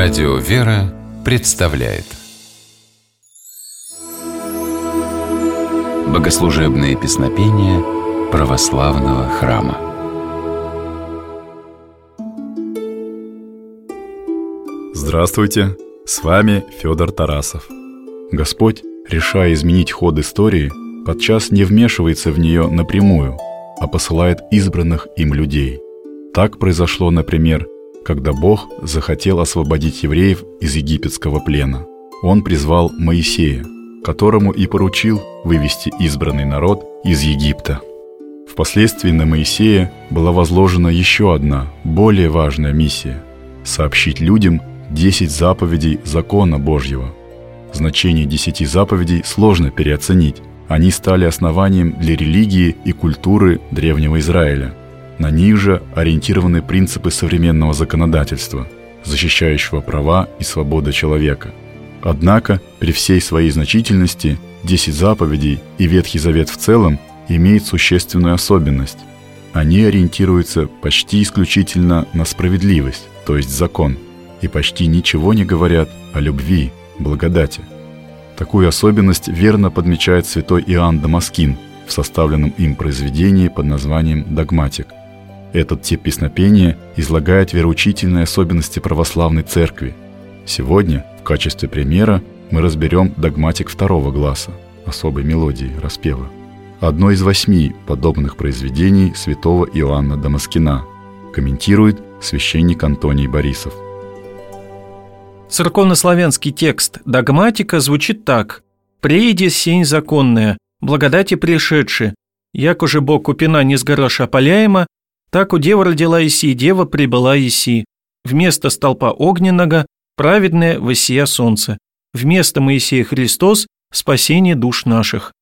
Радио «Вера» представляет Богослужебные песнопения православного храма Здравствуйте! С вами Федор Тарасов. Господь, решая изменить ход истории, подчас не вмешивается в нее напрямую, а посылает избранных им людей. Так произошло, например, когда Бог захотел освободить евреев из египетского плена. Он призвал Моисея, которому и поручил вывести избранный народ из Египта. Впоследствии на Моисея была возложена еще одна, более важная миссия – сообщить людям 10 заповедей закона Божьего. Значение десяти заповедей сложно переоценить. Они стали основанием для религии и культуры Древнего Израиля – на них же ориентированы принципы современного законодательства, защищающего права и свободы человека. Однако, при всей своей значительности, 10 заповедей и Ветхий Завет в целом имеют существенную особенность. Они ориентируются почти исключительно на справедливость, то есть закон, и почти ничего не говорят о любви, благодати. Такую особенность верно подмечает святой Иоанн Дамаскин в составленном им произведении под названием «Догматик». Этот тип песнопения излагает вероучительные особенности православной церкви. Сегодня в качестве примера мы разберем догматик второго гласа, особой мелодии, распева. Одно из восьми подобных произведений святого Иоанна Дамаскина, комментирует священник Антоний Борисов. Церковнославянский текст догматика звучит так «Прииди сень законная, благодати пришедши, як уже Бог купина не сгораша опаляема, так у дева родила Иси, дева прибыла Иси. Вместо столпа огненного – праведное воссия солнце. Вместо Моисея Христос – спасение душ наших.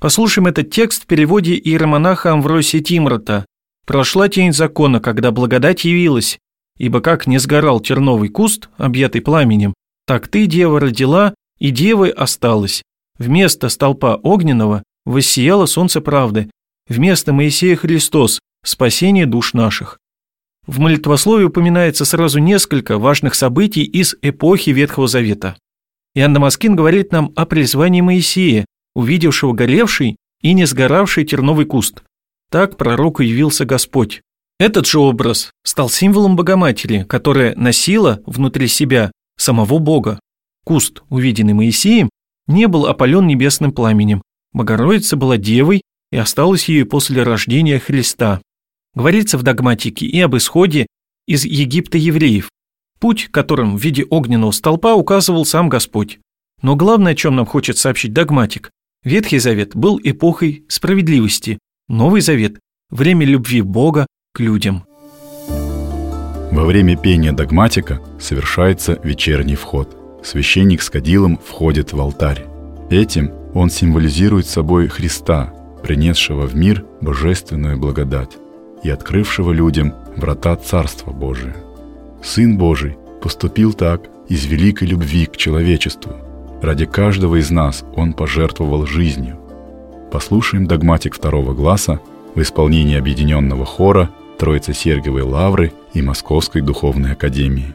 Послушаем этот текст в переводе иеромонаха Амвросия Тимрота. «Прошла тень закона, когда благодать явилась, ибо как не сгорал терновый куст, объятый пламенем, так ты, дева, родила, и девой осталась. Вместо столпа огненного воссияло солнце правды, вместо Моисея Христос, спасение душ наших. В молитвословии упоминается сразу несколько важных событий из эпохи Ветхого Завета. Иоанн Дамаскин говорит нам о призвании Моисея, увидевшего горевший и не сгоравший терновый куст. Так пророку явился Господь. Этот же образ стал символом Богоматери, которая носила внутри себя самого Бога. Куст, увиденный Моисеем, не был опален небесным пламенем. Богородица была девой и осталась ею после рождения Христа. Говорится в догматике и об исходе из Египта евреев, путь, которым в виде огненного столпа указывал сам Господь. Но главное, о чем нам хочет сообщить догматик, Ветхий Завет был эпохой справедливости, Новый Завет – время любви Бога к людям. Во время пения догматика совершается вечерний вход. Священник с кадилом входит в алтарь. Этим он символизирует собой Христа, принесшего в мир божественную благодать и открывшего людям врата Царства Божия. Сын Божий поступил так из великой любви к человечеству. Ради каждого из нас Он пожертвовал жизнью. Послушаем догматик второго гласа в исполнении объединенного хора Троицы Сергиевой Лавры и Московской Духовной Академии.